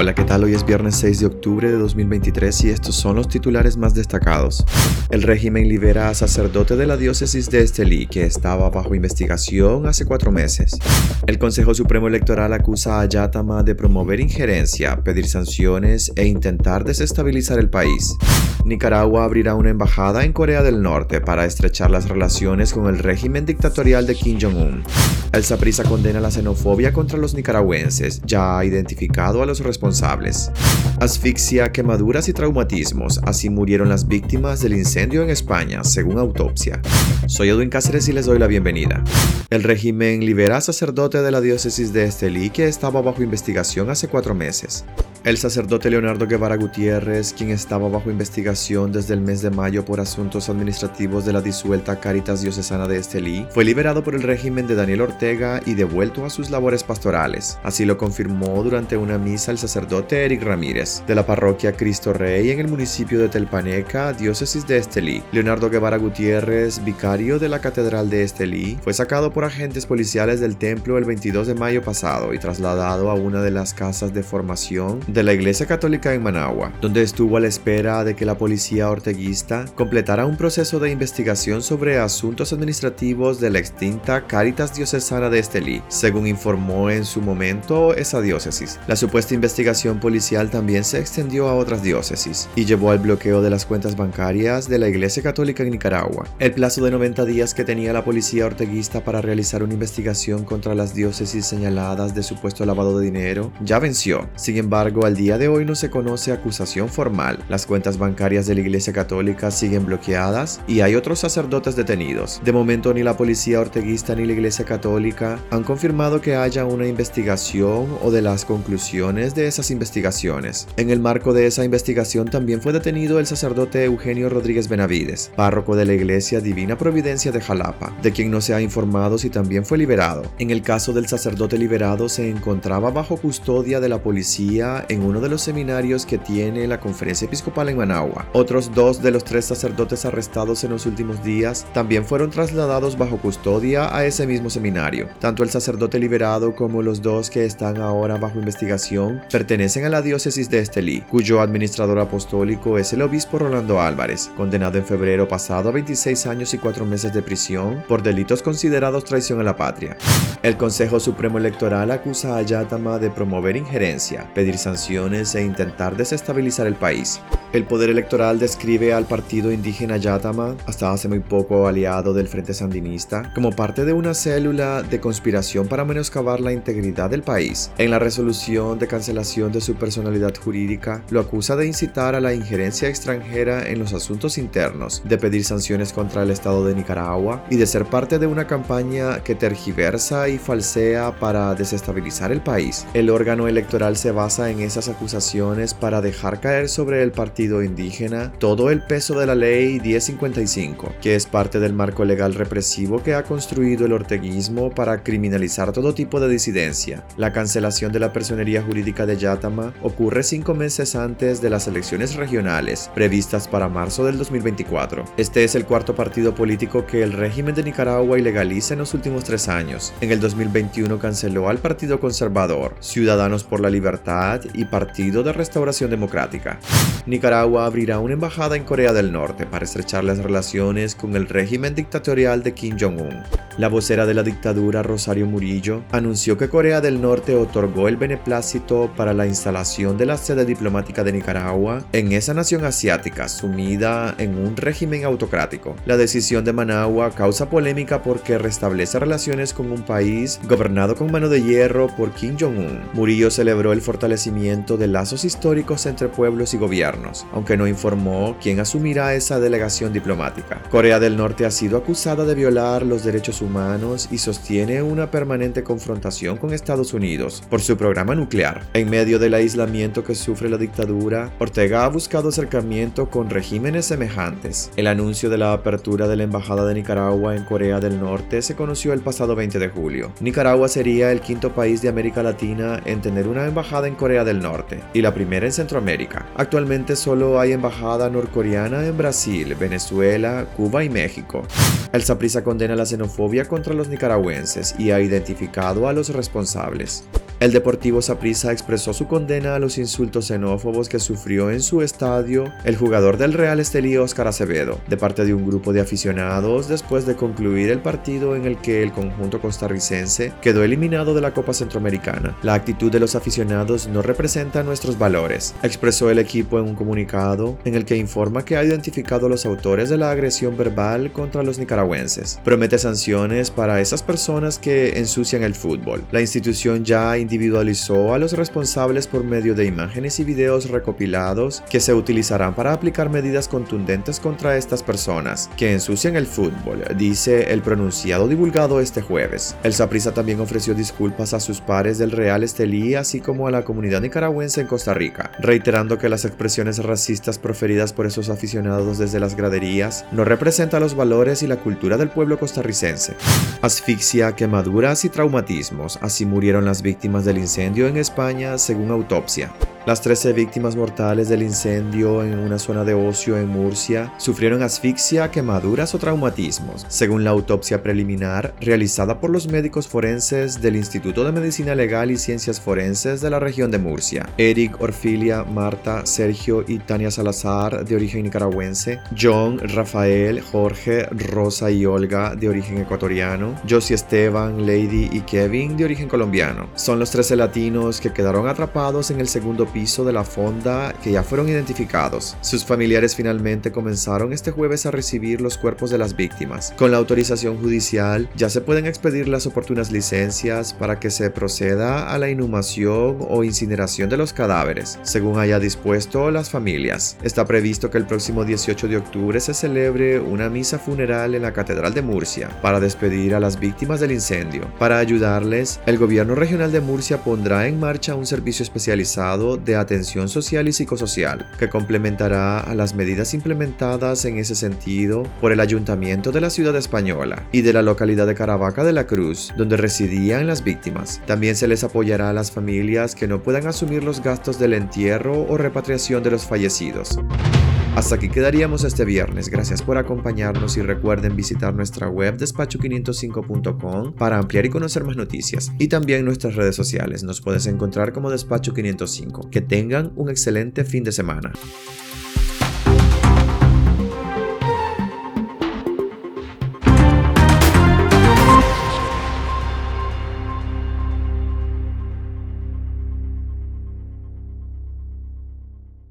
Hola, ¿qué tal? Hoy es viernes 6 de octubre de 2023 y estos son los titulares más destacados. El régimen libera a sacerdote de la diócesis de Estelí que estaba bajo investigación hace cuatro meses. El Consejo Supremo Electoral acusa a Yatama de promover injerencia, pedir sanciones e intentar desestabilizar el país. Nicaragua abrirá una embajada en Corea del Norte para estrechar las relaciones con el régimen dictatorial de Kim Jong-un. El Saprissa condena la xenofobia contra los nicaragüenses, ya ha identificado a los responsables. Asfixia, quemaduras y traumatismos, así murieron las víctimas del incendio en España, según autopsia. Soy Edwin Cáceres y les doy la bienvenida. El régimen libera sacerdote de la diócesis de Estelí que estaba bajo investigación hace cuatro meses. El sacerdote Leonardo Guevara Gutiérrez, quien estaba bajo investigación desde el mes de mayo por asuntos administrativos de la disuelta Caritas Diocesana de Estelí, fue liberado por el régimen de Daniel Ortega y devuelto a sus labores pastorales. Así lo confirmó durante una misa el sacerdote Eric Ramírez, de la parroquia Cristo Rey en el municipio de Telpaneca, diócesis de Estelí. Leonardo Guevara Gutiérrez, vicario de la Catedral de Estelí, fue sacado por agentes policiales del templo el 22 de mayo pasado y trasladado a una de las casas de formación de la Iglesia Católica en Managua, donde estuvo a la espera de que la policía orteguista completara un proceso de investigación sobre asuntos administrativos de la extinta Caritas Diocesana de Estelí, según informó en su momento esa diócesis. La supuesta investigación policial también se extendió a otras diócesis y llevó al bloqueo de las cuentas bancarias de la Iglesia Católica en Nicaragua. El plazo de 90 días que tenía la policía orteguista para realizar una investigación contra las diócesis señaladas de supuesto lavado de dinero ya venció. Sin embargo, al día de hoy no se conoce acusación formal. Las cuentas bancarias de la Iglesia Católica siguen bloqueadas y hay otros sacerdotes detenidos. De momento ni la policía orteguista ni la Iglesia Católica han confirmado que haya una investigación o de las conclusiones de esas investigaciones. En el marco de esa investigación también fue detenido el sacerdote Eugenio Rodríguez Benavides, párroco de la Iglesia Divina Providencia de Jalapa, de quien no se ha informado si también fue liberado. En el caso del sacerdote liberado se encontraba bajo custodia de la policía en uno de los seminarios que tiene la Conferencia Episcopal en Managua. Otros dos de los tres sacerdotes arrestados en los últimos días también fueron trasladados bajo custodia a ese mismo seminario. Tanto el sacerdote liberado como los dos que están ahora bajo investigación pertenecen a la diócesis de Estelí, cuyo administrador apostólico es el obispo Rolando Álvarez, condenado en febrero pasado a 26 años y 4 meses de prisión por delitos considerados traición a la patria. El Consejo Supremo Electoral acusa a Yatama de promover injerencia, pedir sanciones e intentar desestabilizar el país. El poder electoral describe al partido indígena Yatama, hasta hace muy poco aliado del Frente Sandinista, como parte de una célula de conspiración para menoscabar la integridad del país. En la resolución de cancelación de su personalidad jurídica, lo acusa de incitar a la injerencia extranjera en los asuntos internos, de pedir sanciones contra el Estado de Nicaragua y de ser parte de una campaña que tergiversa y falsea para desestabilizar el país. El órgano electoral se basa en esas acusaciones para dejar caer sobre el partido indígena todo el peso de la ley 1055, que es parte del marco legal represivo que ha construido el orteguismo para criminalizar todo tipo de disidencia. La cancelación de la personería jurídica de Yatama ocurre cinco meses antes de las elecciones regionales, previstas para marzo del 2024. Este es el cuarto partido político que el régimen de Nicaragua ilegaliza en los últimos tres años. En el 2021 canceló al Partido Conservador, Ciudadanos por la Libertad y Partido de Restauración Democrática. Nicaragua abrirá una embajada en Corea del Norte para estrechar las relaciones con el régimen dictatorial de Kim Jong-un. La vocera de la dictadura, Rosario Murillo, anunció que Corea del Norte otorgó el beneplácito para la instalación de la sede diplomática de Nicaragua en esa nación asiática sumida en un régimen autocrático. La decisión de Managua causa polémica porque restablece relaciones con un país gobernado con mano de hierro por Kim Jong-un. Murillo celebró el fortalecimiento de lazos históricos entre pueblos y gobiernos, aunque no informó quién asumirá esa delegación diplomática. Corea del Norte ha sido acusada de violar los derechos humanos y sostiene una permanente confrontación con Estados Unidos por su programa nuclear. En medio del aislamiento que sufre la dictadura, Ortega ha buscado acercamiento con regímenes semejantes. El anuncio de la apertura de la Embajada de Nicaragua en Corea del Norte se conoció el pasado 20 de julio. Nicaragua sería el quinto país de América Latina en tener una embajada en Corea del Norte y la primera en Centroamérica. Actualmente solo hay embajada norcoreana en Brasil, Venezuela, Cuba y México. El Saprissa condena la xenofobia contra los nicaragüenses y ha identificado a los responsables. El Deportivo Saprissa expresó su condena a los insultos xenófobos que sufrió en su estadio el jugador del Real Estelí Oscar Acevedo, de parte de un grupo de aficionados después de concluir el partido en el que el conjunto costarricense quedó eliminado de la Copa Centroamericana. La actitud de los aficionados no representa nuestros valores, expresó el equipo en un comunicado en el que informa que ha identificado a los autores de la agresión verbal contra los nicaragüenses. Promete sanciones para esas personas que ensucian el fútbol. La institución ya individualizó a los responsables por medio de imágenes y videos recopilados que se utilizarán para aplicar medidas contundentes contra estas personas que ensucian el fútbol, dice el pronunciado divulgado este jueves. El Saprissa también ofreció disculpas a sus pares del Real Estelí, así como a la comunidad nicaragüense en Costa Rica, reiterando que las expresiones racistas proferidas por esos aficionados desde las graderías no representan los valores y la cultura del pueblo costarricense. Asfixia, quemaduras y traumatismos, así murieron las víctimas del incendio en España según autopsia. Las 13 víctimas mortales del incendio en una zona de ocio en Murcia sufrieron asfixia, quemaduras o traumatismos, según la autopsia preliminar realizada por los médicos forenses del Instituto de Medicina Legal y Ciencias Forenses de la región de Murcia. Eric, Orfilia, Marta, Sergio y Tania Salazar, de origen nicaragüense, John, Rafael, Jorge, Rosa y Olga, de origen ecuatoriano, Josie Esteban, Lady y Kevin, de origen colombiano. Son los 13 latinos que quedaron atrapados en el segundo piso de la fonda que ya fueron identificados. Sus familiares finalmente comenzaron este jueves a recibir los cuerpos de las víctimas. Con la autorización judicial ya se pueden expedir las oportunas licencias para que se proceda a la inhumación o incineración de los cadáveres, según haya dispuesto las familias. Está previsto que el próximo 18 de octubre se celebre una misa funeral en la Catedral de Murcia para despedir a las víctimas del incendio. Para ayudarles, el gobierno regional de Murcia pondrá en marcha un servicio especializado de atención social y psicosocial, que complementará a las medidas implementadas en ese sentido por el Ayuntamiento de la Ciudad Española y de la localidad de Caravaca de la Cruz, donde residían las víctimas. También se les apoyará a las familias que no puedan asumir los gastos del entierro o repatriación de los fallecidos. Hasta aquí quedaríamos este viernes. Gracias por acompañarnos y recuerden visitar nuestra web despacho505.com para ampliar y conocer más noticias. Y también nuestras redes sociales. Nos puedes encontrar como Despacho505. Que tengan un excelente fin de semana.